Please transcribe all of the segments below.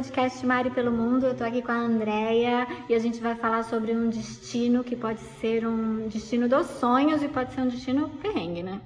podcast Mari pelo Mundo. Eu tô aqui com a Andrea e a gente vai falar sobre um destino que pode ser um destino dos sonhos e pode ser um destino perrengue, né?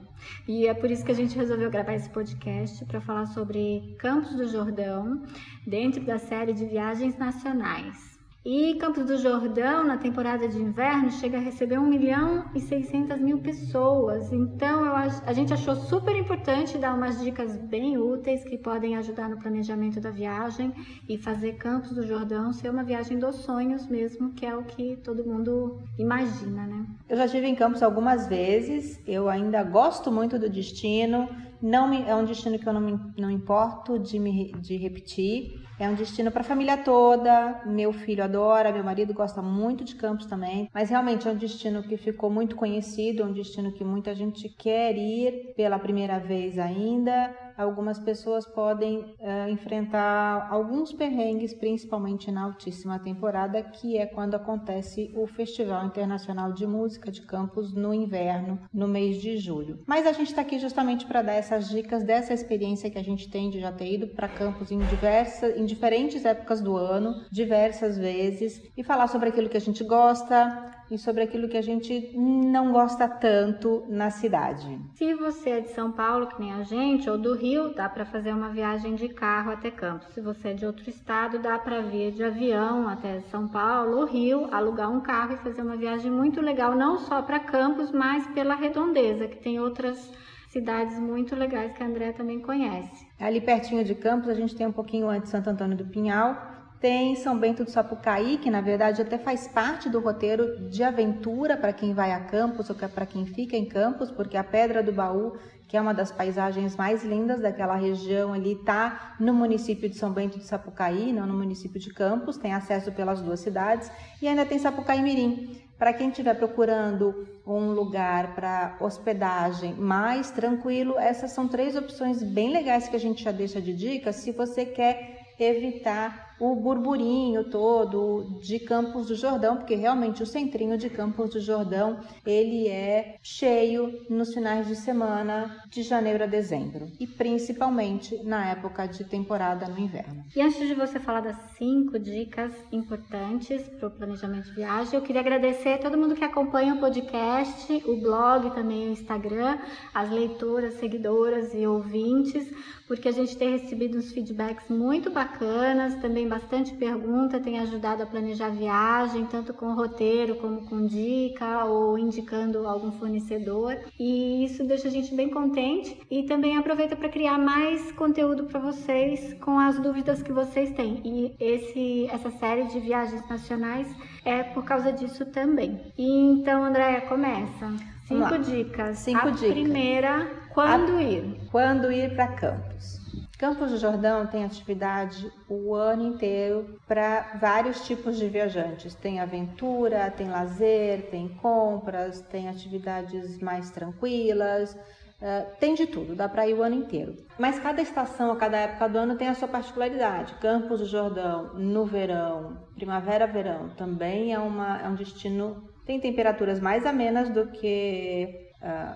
E é por isso que a gente resolveu gravar esse podcast para falar sobre Campos do Jordão, dentro da série de viagens nacionais. E Campos do Jordão, na temporada de inverno, chega a receber 1 milhão e 600 mil pessoas. Então, eu, a gente achou super importante dar umas dicas bem úteis que podem ajudar no planejamento da viagem e fazer Campos do Jordão ser uma viagem dos sonhos mesmo, que é o que todo mundo imagina, né? Eu já estive em Campos algumas vezes, eu ainda gosto muito do destino, não me, é um destino que eu não, me, não importo de, me, de repetir. É um destino para a família toda. Meu filho adora, meu marido gosta muito de Campos também. Mas realmente é um destino que ficou muito conhecido, é um destino que muita gente quer ir pela primeira vez ainda algumas pessoas podem uh, enfrentar alguns perrengues, principalmente na altíssima temporada, que é quando acontece o Festival Internacional de Música de Campos no inverno, no mês de julho. Mas a gente está aqui justamente para dar essas dicas dessa experiência que a gente tem de já ter ido para Campos em diversas, em diferentes épocas do ano, diversas vezes, e falar sobre aquilo que a gente gosta, e sobre aquilo que a gente não gosta tanto na cidade. Se você é de São Paulo, que nem a gente, ou do Rio, dá para fazer uma viagem de carro até Campos. Se você é de outro estado, dá para vir de avião até São Paulo ou Rio, alugar um carro e fazer uma viagem muito legal, não só para Campos, mas pela redondeza, que tem outras cidades muito legais que a André também conhece. Ali pertinho de Campos, a gente tem um pouquinho antes de Santo Antônio do Pinhal, tem São Bento do Sapucaí, que na verdade até faz parte do roteiro de aventura para quem vai a Campos ou para quem fica em Campos, porque a Pedra do Baú, que é uma das paisagens mais lindas daquela região ali, está no município de São Bento do Sapucaí, não no município de Campos, tem acesso pelas duas cidades, e ainda tem Sapucaí Mirim. Para quem estiver procurando um lugar para hospedagem mais tranquilo, essas são três opções bem legais que a gente já deixa de dica se você quer evitar o burburinho todo de Campos do Jordão, porque realmente o centrinho de Campos do Jordão, ele é cheio nos finais de semana de janeiro a dezembro e principalmente na época de temporada no inverno. E antes de você falar das cinco dicas importantes para o planejamento de viagem, eu queria agradecer a todo mundo que acompanha o podcast, o blog, também o Instagram, as leitoras, seguidoras e ouvintes, porque a gente tem recebido uns feedbacks muito bacanas, também bastante pergunta, tem ajudado a planejar viagem, tanto com roteiro como com dica ou indicando algum fornecedor. E isso deixa a gente bem contente e também aproveita para criar mais conteúdo para vocês com as dúvidas que vocês têm. E esse essa série de viagens nacionais é por causa disso também. E então, Andréia, começa. Cinco dicas. Cinco a dicas. Primeira, quando a... ir? Quando ir para Campos. Campos do Jordão tem atividade o ano inteiro para vários tipos de viajantes. Tem aventura, tem lazer, tem compras, tem atividades mais tranquilas, uh, tem de tudo, dá para ir o ano inteiro. Mas cada estação, cada época do ano tem a sua particularidade. Campos do Jordão, no verão, primavera-verão, também é, uma, é um destino. Tem temperaturas mais amenas do que,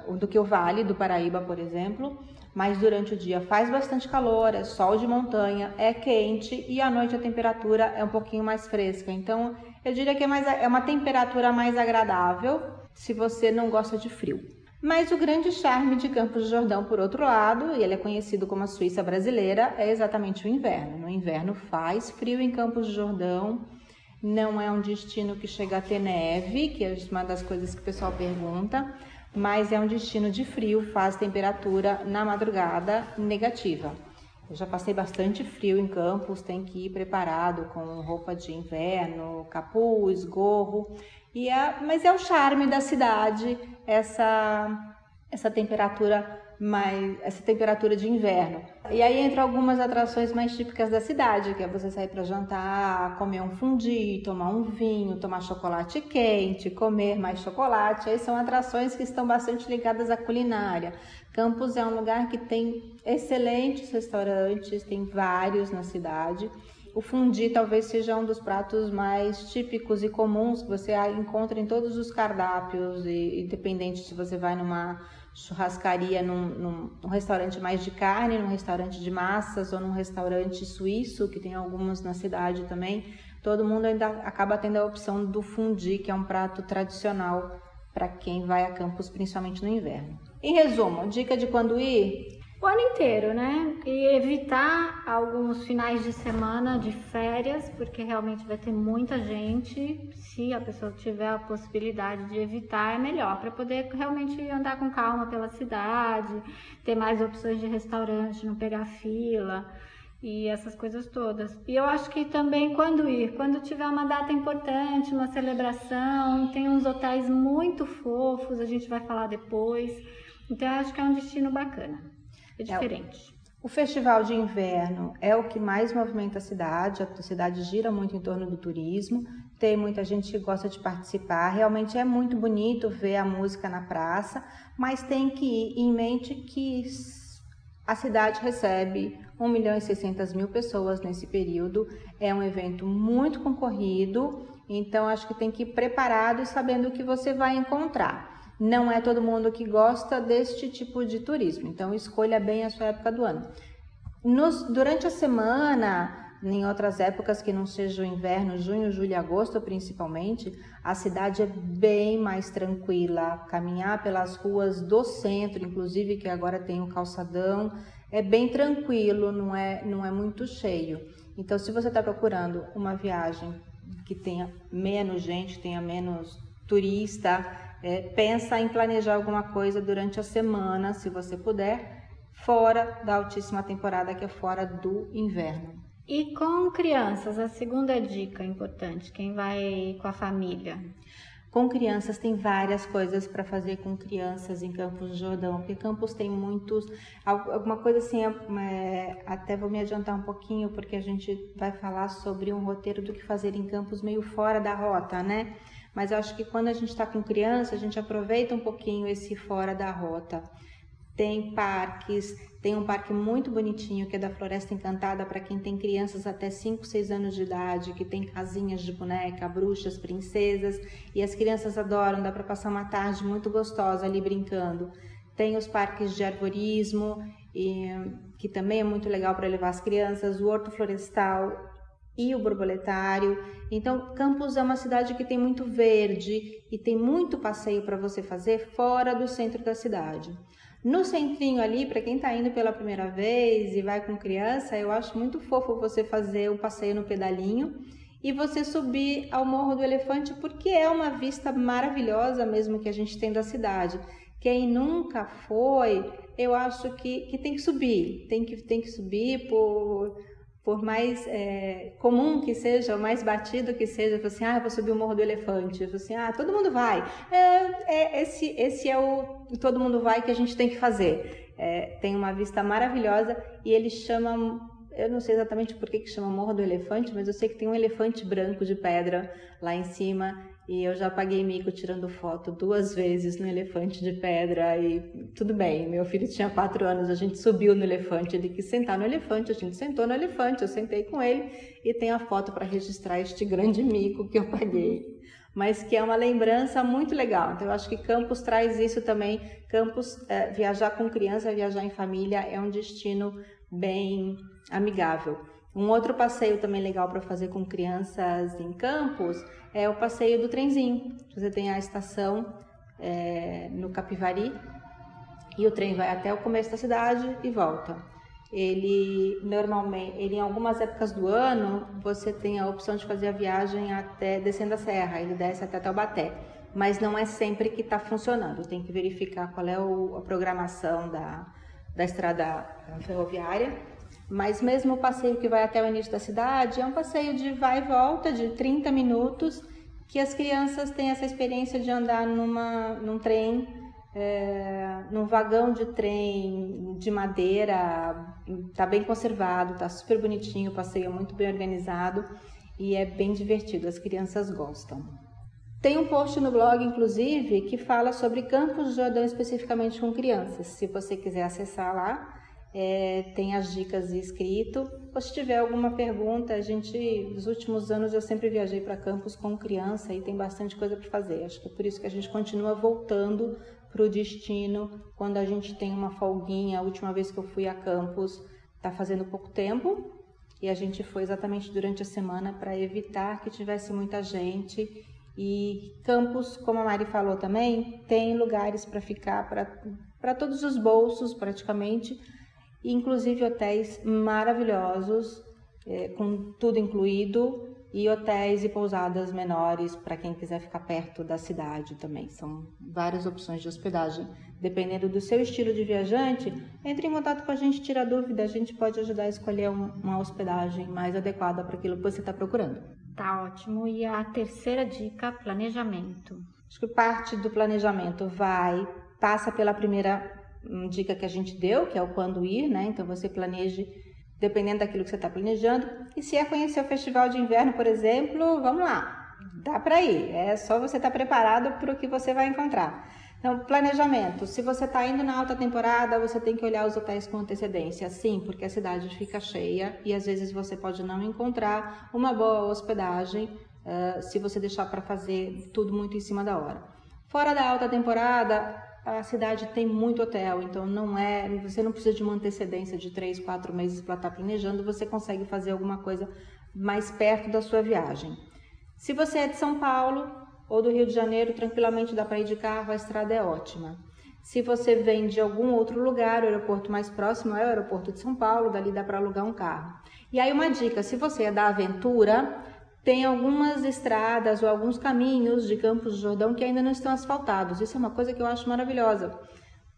uh, do que o Vale do Paraíba, por exemplo mas durante o dia faz bastante calor, é sol de montanha, é quente e à noite a temperatura é um pouquinho mais fresca. Então, eu diria que é, mais, é uma temperatura mais agradável se você não gosta de frio. Mas o grande charme de Campos do Jordão, por outro lado, e ele é conhecido como a Suíça brasileira, é exatamente o inverno. No inverno faz frio em Campos do Jordão, não é um destino que chega a ter neve, que é uma das coisas que o pessoal pergunta, mas é um destino de frio, faz temperatura na madrugada negativa. Eu já passei bastante frio em Campos, tem que ir preparado com roupa de inverno, capuz, gorro. E é, mas é o charme da cidade essa essa temperatura mais essa temperatura de inverno. E aí entra algumas atrações mais típicas da cidade, que é você sair para jantar, comer um fundi, tomar um vinho, tomar chocolate quente, comer mais chocolate. Aí são atrações que estão bastante ligadas à culinária. Campos é um lugar que tem excelentes restaurantes, tem vários na cidade. O fundi talvez seja um dos pratos mais típicos e comuns que você encontra em todos os cardápios, e, independente se você vai numa churrascaria num, num, num, restaurante mais de carne, num restaurante de massas ou num restaurante suíço, que tem alguns na cidade também, todo mundo ainda acaba tendo a opção do fundi, que é um prato tradicional para quem vai a Campos, principalmente no inverno. Em resumo, dica de quando ir? o ano inteiro, né? E evitar alguns finais de semana de férias, porque realmente vai ter muita gente. Se a pessoa tiver a possibilidade de evitar, é melhor, para poder realmente andar com calma pela cidade, ter mais opções de restaurante, não pegar fila e essas coisas todas. E eu acho que também quando ir, quando tiver uma data importante, uma celebração, tem uns hotéis muito fofos, a gente vai falar depois. Então eu acho que é um destino bacana. É, é diferente. É, o festival de inverno é o que mais movimenta a cidade, a cidade gira muito em torno do turismo, tem muita gente que gosta de participar. Realmente é muito bonito ver a música na praça, mas tem que ir em mente que a cidade recebe 1 milhão e 600 mil pessoas nesse período. É um evento muito concorrido, então acho que tem que ir preparado e sabendo o que você vai encontrar não é todo mundo que gosta deste tipo de turismo, então escolha bem a sua época do ano. Nos, durante a semana, em outras épocas que não seja o inverno, junho, julho e agosto principalmente, a cidade é bem mais tranquila. Caminhar pelas ruas do centro, inclusive que agora tem o calçadão, é bem tranquilo, não é, não é muito cheio. Então, se você está procurando uma viagem que tenha menos gente, tenha menos turista, é, pensa em planejar alguma coisa durante a semana, se você puder, fora da altíssima temporada, que é fora do inverno. E com crianças, a segunda dica importante, quem vai com a família? Com crianças tem várias coisas para fazer com crianças em Campos do Jordão, porque Campos tem muitos, alguma coisa assim, é, até vou me adiantar um pouquinho, porque a gente vai falar sobre um roteiro do que fazer em Campos meio fora da rota, né? Mas acho que quando a gente está com criança, a gente aproveita um pouquinho esse fora da rota. Tem parques, tem um parque muito bonitinho que é da Floresta Encantada para quem tem crianças até 5, 6 anos de idade, que tem casinhas de boneca, bruxas, princesas, e as crianças adoram, dá para passar uma tarde muito gostosa ali brincando. Tem os parques de arborismo, e, que também é muito legal para levar as crianças, o Horto Florestal, e o borboletário. Então, Campos é uma cidade que tem muito verde e tem muito passeio para você fazer fora do centro da cidade. No centrinho ali, para quem está indo pela primeira vez e vai com criança, eu acho muito fofo você fazer o passeio no pedalinho e você subir ao Morro do Elefante, porque é uma vista maravilhosa mesmo que a gente tem da cidade. Quem nunca foi, eu acho que, que tem que subir, tem que, tem que subir por por mais é, comum que seja, o mais batido que seja, assim, ah, vou subir o Morro do Elefante, assim, ah, todo mundo vai. É, é, esse, esse é o todo mundo vai que a gente tem que fazer. É, tem uma vista maravilhosa e ele chama, eu não sei exatamente por que, que chama Morro do Elefante, mas eu sei que tem um elefante branco de pedra lá em cima e eu já paguei mico tirando foto duas vezes no elefante de pedra e tudo bem. Meu filho tinha quatro anos, a gente subiu no elefante, ele quis sentar no elefante, a gente sentou no elefante, eu sentei com ele e tem a foto para registrar este grande mico que eu paguei. Mas que é uma lembrança muito legal. Então eu acho que Campos traz isso também. Campos, é, viajar com criança, viajar em família é um destino bem amigável. Um outro passeio também legal para fazer com crianças em Campos é o passeio do trenzinho. Você tem a estação é, no Capivari e o trem vai até o começo da cidade e volta. Ele normalmente, ele em algumas épocas do ano, você tem a opção de fazer a viagem até descendo a serra, ele desce até Taubaté, mas não é sempre que está funcionando. Tem que verificar qual é o, a programação da, da estrada ferroviária mas mesmo o passeio que vai até o início da cidade é um passeio de vai e volta de 30 minutos, que as crianças têm essa experiência de andar numa, num trem, é, num vagão de trem de madeira, está bem conservado, está super bonitinho, o passeio é muito bem organizado e é bem divertido, as crianças gostam. Tem um post no blog, inclusive, que fala sobre Campos do Jordão especificamente com crianças. Se você quiser acessar lá, é, tem as dicas escrito. Ou se tiver alguma pergunta, a gente, nos últimos anos eu sempre viajei para campos com criança e tem bastante coisa para fazer. Acho que é por isso que a gente continua voltando para o destino quando a gente tem uma folguinha. A última vez que eu fui a Campos está fazendo pouco tempo e a gente foi exatamente durante a semana para evitar que tivesse muita gente. E Campos, como a Mari falou também, tem lugares para ficar para todos os bolsos praticamente, inclusive hotéis maravilhosos, é, com tudo incluído e hotéis e pousadas menores para quem quiser ficar perto da cidade também. São várias opções de hospedagem. Dependendo do seu estilo de viajante, entre em contato com a gente, tira dúvida, a gente pode ajudar a escolher uma hospedagem mais adequada para aquilo que você está procurando. Tá ótimo. E a terceira dica, planejamento. Acho que parte do planejamento vai, passa pela primeira dica que a gente deu, que é o quando ir, né? Então você planeje dependendo daquilo que você está planejando. E se é conhecer o festival de inverno, por exemplo, vamos lá, dá para ir. É só você estar tá preparado para o que você vai encontrar. Então, planejamento. Se você está indo na alta temporada, você tem que olhar os hotéis com antecedência, sim, porque a cidade fica cheia e às vezes você pode não encontrar uma boa hospedagem uh, se você deixar para fazer tudo muito em cima da hora. Fora da alta temporada, a cidade tem muito hotel, então não é, você não precisa de uma antecedência de três, quatro meses para estar tá planejando, você consegue fazer alguma coisa mais perto da sua viagem. Se você é de São Paulo ou do Rio de Janeiro, tranquilamente dá para ir de carro, a estrada é ótima. Se você vem de algum outro lugar, o aeroporto mais próximo é o aeroporto de São Paulo, dali dá para alugar um carro. E aí uma dica, se você é da aventura, tem algumas estradas ou alguns caminhos de Campos do Jordão que ainda não estão asfaltados. Isso é uma coisa que eu acho maravilhosa,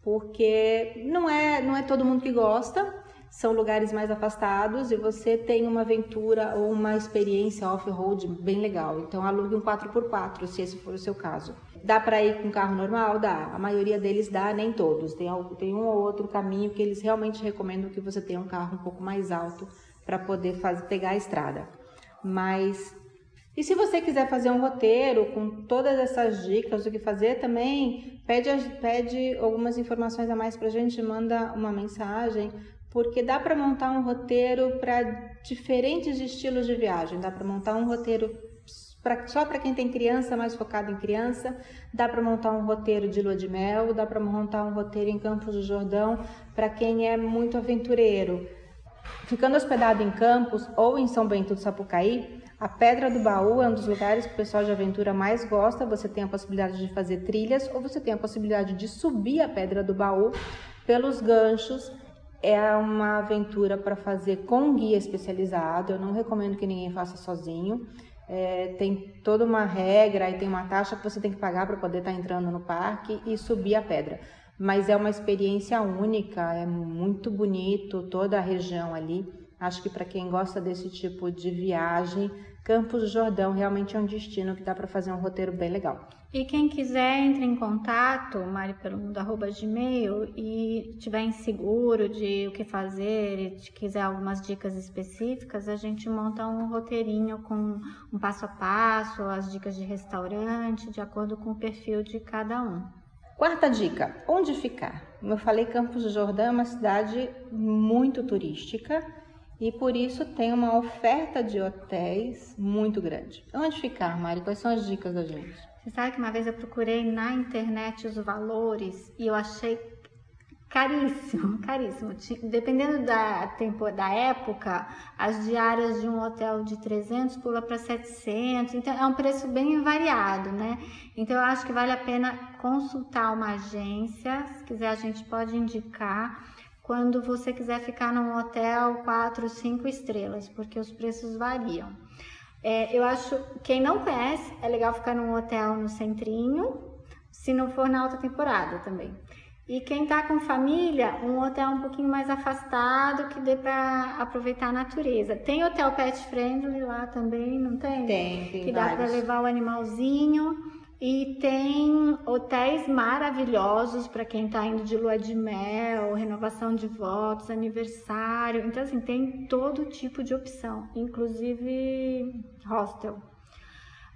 porque não é, não é todo mundo que gosta, são lugares mais afastados e você tem uma aventura ou uma experiência off-road bem legal. Então alugue um 4x4, se esse for o seu caso. Dá para ir com carro normal? Dá. A maioria deles dá, nem todos. Tem, tem um ou outro caminho que eles realmente recomendam que você tenha um carro um pouco mais alto para poder fazer, pegar a estrada. Mas e se você quiser fazer um roteiro com todas essas dicas do que fazer também, pede, pede algumas informações a mais para a gente, manda uma mensagem, porque dá para montar um roteiro para diferentes estilos de viagem. Dá para montar um roteiro pra, só para quem tem criança, mais focado em criança. Dá para montar um roteiro de lua de mel, dá para montar um roteiro em Campos do Jordão para quem é muito aventureiro. Ficando hospedado em Campos ou em São Bento do Sapucaí, a Pedra do Baú é um dos lugares que o pessoal de aventura mais gosta. Você tem a possibilidade de fazer trilhas ou você tem a possibilidade de subir a Pedra do Baú pelos ganchos. É uma aventura para fazer com guia especializado. Eu não recomendo que ninguém faça sozinho. É, tem toda uma regra e tem uma taxa que você tem que pagar para poder estar tá entrando no parque e subir a pedra. Mas é uma experiência única, é muito bonito toda a região ali. Acho que para quem gosta desse tipo de viagem, Campos do Jordão realmente é um destino que dá para fazer um roteiro bem legal. E quem quiser, entre em contato, maripelomundo.gmail e tiver inseguro de o que fazer e quiser algumas dicas específicas, a gente monta um roteirinho com um passo a passo, as dicas de restaurante, de acordo com o perfil de cada um. Quarta dica, onde ficar? Como eu falei, Campos do Jordão é uma cidade muito turística e por isso tem uma oferta de hotéis muito grande. Onde ficar, Mari? Quais são as dicas da gente? Você sabe que uma vez eu procurei na internet os valores e eu achei caríssimo, caríssimo. Dependendo da tempo, da época, as diárias de um hotel de 300 pula para 700. Então é um preço bem variado, né? Então eu acho que vale a pena consultar uma agência. Se quiser a gente pode indicar quando você quiser ficar num hotel 4, 5 estrelas, porque os preços variam. É, eu acho, quem não conhece, é legal ficar num hotel no centrinho, se não for na alta temporada também. E quem tá com família, um hotel um pouquinho mais afastado, que dê para aproveitar a natureza. Tem hotel pet friendly lá também, não tem? Tem, tem Que dá para levar o animalzinho. E tem hotéis maravilhosos para quem está indo de lua de mel, renovação de votos, aniversário. Então, assim, tem todo tipo de opção, inclusive hostel.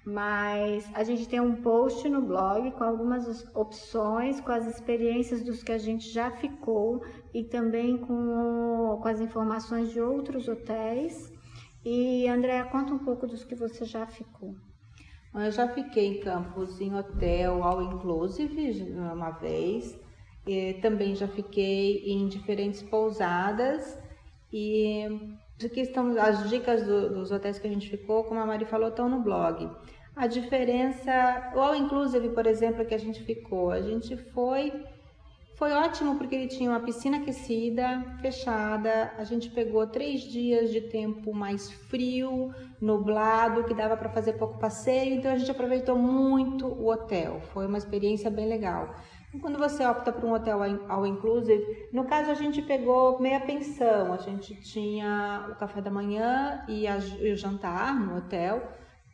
Mas a gente tem um post no blog com algumas opções, com as experiências dos que a gente já ficou e também com, com as informações de outros hotéis. E Andréa, conta um pouco dos que você já ficou. Eu já fiquei em Campos em hotel all inclusive uma vez. E também já fiquei em diferentes pousadas e aqui estão as dicas do, dos hotéis que a gente ficou, como a Mari falou, estão no blog. A diferença, o all inclusive, por exemplo, que a gente ficou, a gente foi foi ótimo porque ele tinha uma piscina aquecida, fechada. A gente pegou três dias de tempo mais frio, nublado, que dava para fazer pouco passeio. Então a gente aproveitou muito o hotel. Foi uma experiência bem legal. E quando você opta por um hotel ao inclusive, no caso a gente pegou meia pensão. A gente tinha o café da manhã e, a, e o jantar no hotel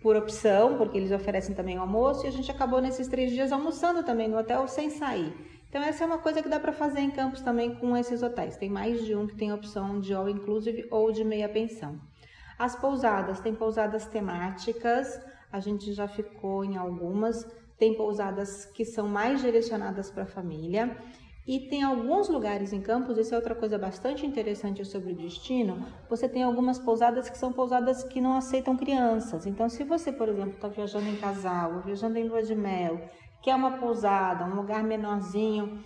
por opção, porque eles oferecem também o almoço. E a gente acabou nesses três dias almoçando também no hotel sem sair. Então essa é uma coisa que dá para fazer em Campos também com esses hotéis. Tem mais de um que tem opção de all inclusive ou de meia pensão. As pousadas, tem pousadas temáticas, a gente já ficou em algumas, tem pousadas que são mais direcionadas para a família. E tem alguns lugares em Campos, isso é outra coisa bastante interessante sobre o destino. Você tem algumas pousadas que são pousadas que não aceitam crianças. Então, se você, por exemplo, está viajando em casal, ou viajando em lua de mel, que é uma pousada, um lugar menorzinho,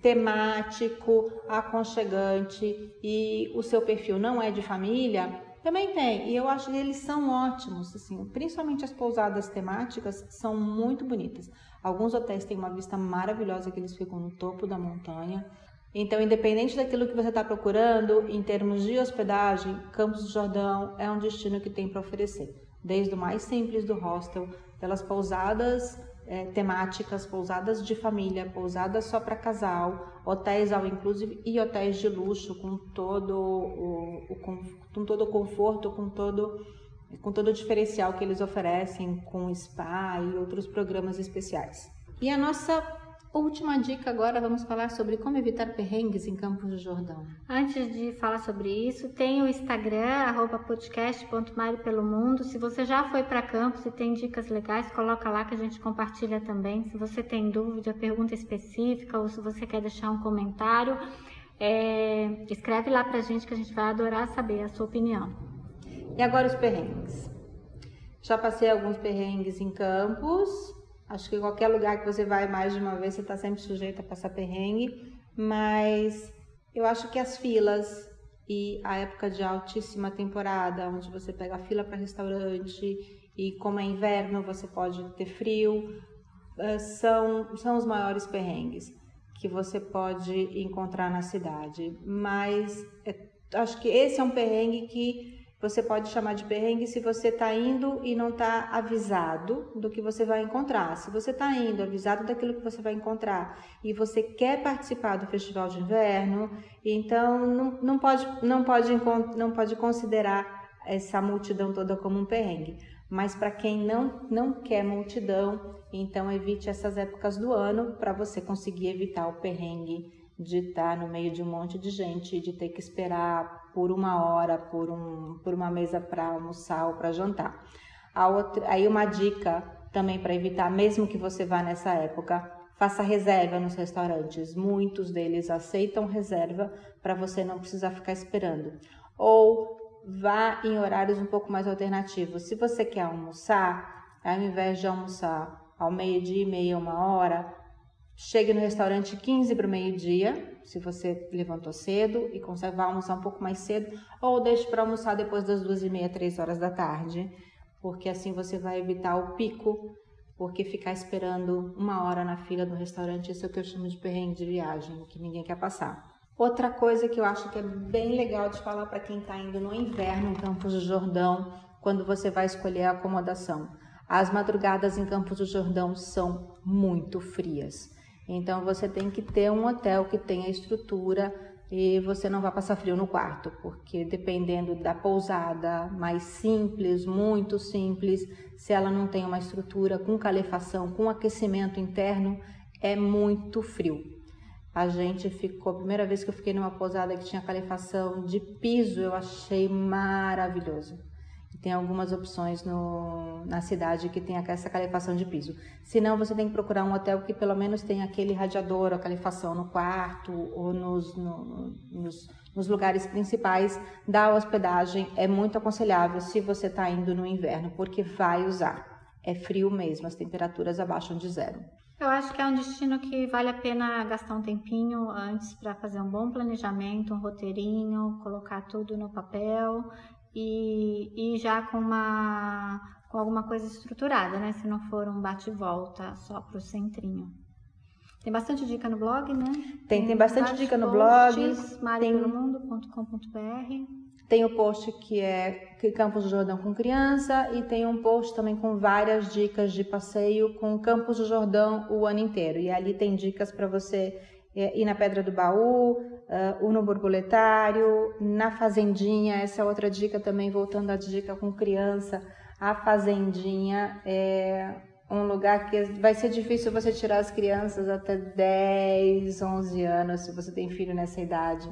temático, aconchegante e o seu perfil não é de família, também tem. E eu acho que eles são ótimos, assim, principalmente as pousadas temáticas são muito bonitas. Alguns hotéis têm uma vista maravilhosa que eles ficam no topo da montanha. Então, independente daquilo que você está procurando, em termos de hospedagem, Campos do Jordão é um destino que tem para oferecer. Desde o mais simples do hostel, pelas pousadas é, temáticas, pousadas de família, pousadas só para casal, hotéis ao inclusive e hotéis de luxo com todo o, o com, com, todo o conforto, com todo com todo o diferencial que eles oferecem com spa e outros programas especiais. E a nossa Última dica agora, vamos falar sobre como evitar perrengues em Campos do Jordão. Antes de falar sobre isso, tem o Instagram, arroba podcast.mariopelomundo. Se você já foi para Campos e tem dicas legais, coloca lá que a gente compartilha também. Se você tem dúvida, pergunta específica ou se você quer deixar um comentário, é, escreve lá pra gente que a gente vai adorar saber a sua opinião. E agora os perrengues. Já passei alguns perrengues em Campos, Acho que qualquer lugar que você vai mais de uma vez, você está sempre sujeito a passar perrengue, mas eu acho que as filas e a época de altíssima temporada, onde você pega a fila para restaurante e como é inverno você pode ter frio, eh, são, são os maiores perrengues que você pode encontrar na cidade. Mas é, acho que esse é um perrengue que você pode chamar de perrengue se você está indo e não está avisado do que você vai encontrar. Se você está indo avisado daquilo que você vai encontrar e você quer participar do festival de inverno, então não, não, pode, não, pode, não pode considerar essa multidão toda como um perrengue. Mas para quem não, não quer multidão, então evite essas épocas do ano para você conseguir evitar o perrengue de estar no meio de um monte de gente, de ter que esperar por uma hora por, um, por uma mesa para almoçar ou para jantar. A outra, aí uma dica também para evitar, mesmo que você vá nessa época, faça reserva nos restaurantes. Muitos deles aceitam reserva para você não precisar ficar esperando. Ou vá em horários um pouco mais alternativos. Se você quer almoçar, ao invés de almoçar ao meio-dia e meia, uma hora, Chegue no restaurante 15 para o meio-dia, se você levantou cedo e consegue almoçar um pouco mais cedo, ou deixe para almoçar depois das duas e meia, três horas da tarde, porque assim você vai evitar o pico, porque ficar esperando uma hora na fila do restaurante, isso é o que eu chamo de perrengue de viagem, que ninguém quer passar. Outra coisa que eu acho que é bem legal de falar para quem está indo no inverno em Campos do Jordão, quando você vai escolher a acomodação. As madrugadas em Campos do Jordão são muito frias. Então você tem que ter um hotel que tenha estrutura e você não vai passar frio no quarto, porque dependendo da pousada mais simples, muito simples, se ela não tem uma estrutura com calefação, com aquecimento interno, é muito frio. A gente ficou, a primeira vez que eu fiquei numa pousada que tinha calefação de piso, eu achei maravilhoso tem algumas opções no, na cidade que tem essa calefação de piso. Se não, você tem que procurar um hotel que pelo menos tenha aquele radiador, a calefação no quarto ou nos, no, nos, nos lugares principais da hospedagem. É muito aconselhável se você está indo no inverno, porque vai usar. é frio mesmo, as temperaturas abaixam de zero. Eu acho que é um destino que vale a pena gastar um tempinho antes para fazer um bom planejamento, um roteirinho, colocar tudo no papel e, e já com uma com alguma coisa estruturada, né? Se não for um bate e volta só para o centrinho. Tem bastante dica no blog, né? Tem, tem bastante dica no blog. maripelomundo.com.br tem o post que é Campos do Jordão com criança e tem um post também com várias dicas de passeio com Campos do Jordão o ano inteiro. E ali tem dicas para você é, ir na Pedra do Baú, uh, no Borboletário, na Fazendinha. Essa é outra dica também, voltando à dica com criança. A Fazendinha é um lugar que vai ser difícil você tirar as crianças até 10, 11 anos, se você tem filho nessa idade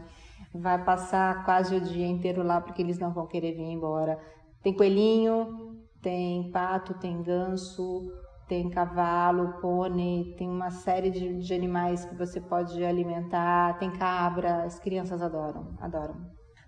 vai passar quase o dia inteiro lá porque eles não vão querer vir embora. Tem coelhinho, tem pato, tem ganso, tem cavalo, pônei, tem uma série de, de animais que você pode alimentar, tem cabra, as crianças adoram, adoram.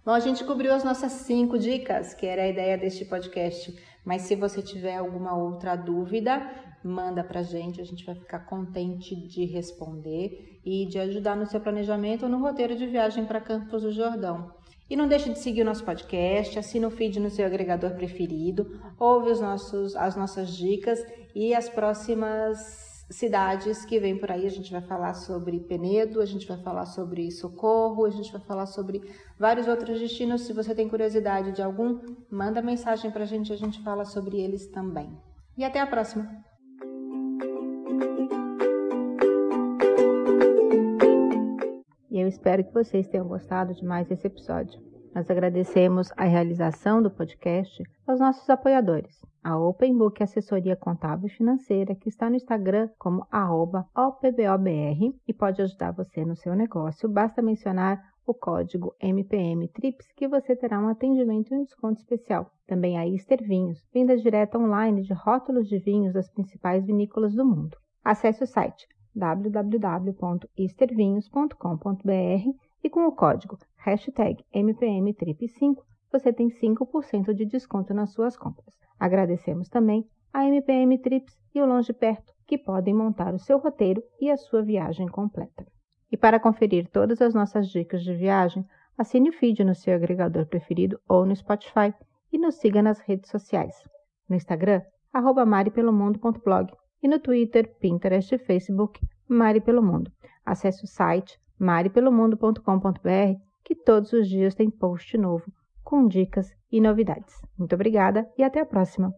Bom, a gente cobriu as nossas cinco dicas, que era a ideia deste podcast. Mas se você tiver alguma outra dúvida, manda pra gente, a gente vai ficar contente de responder e de ajudar no seu planejamento ou no roteiro de viagem para Campos do Jordão. E não deixe de seguir o nosso podcast, assina o feed no seu agregador preferido, ouve os nossos, as nossas dicas e as próximas cidades que vem por aí. A gente vai falar sobre Penedo, a gente vai falar sobre Socorro, a gente vai falar sobre vários outros destinos. Se você tem curiosidade de algum, manda mensagem para a gente, a gente fala sobre eles também. E até a próxima! Espero que vocês tenham gostado de mais esse episódio. Nós agradecemos a realização do podcast aos nossos apoiadores, a Open Book Assessoria Contábil e Financeira, que está no Instagram como OPBOBR e pode ajudar você no seu negócio. Basta mencionar o código MPM TRIPS que você terá um atendimento e um desconto especial. Também a Easter Vinhos, venda direta online de rótulos de vinhos das principais vinícolas do mundo. Acesse o site www.eastervinhos.com.br e com o código hashtag MPMTRIP5 você tem 5% de desconto nas suas compras. Agradecemos também a MPM Trips e o Longe Perto, que podem montar o seu roteiro e a sua viagem completa. E para conferir todas as nossas dicas de viagem, assine o feed no seu agregador preferido ou no Spotify e nos siga nas redes sociais. No Instagram, arroba maripelomundo.blog e no Twitter, Pinterest e Facebook, Mari Pelo Mundo. Acesse o site maripelomundo.com.br que todos os dias tem post novo com dicas e novidades. Muito obrigada e até a próxima!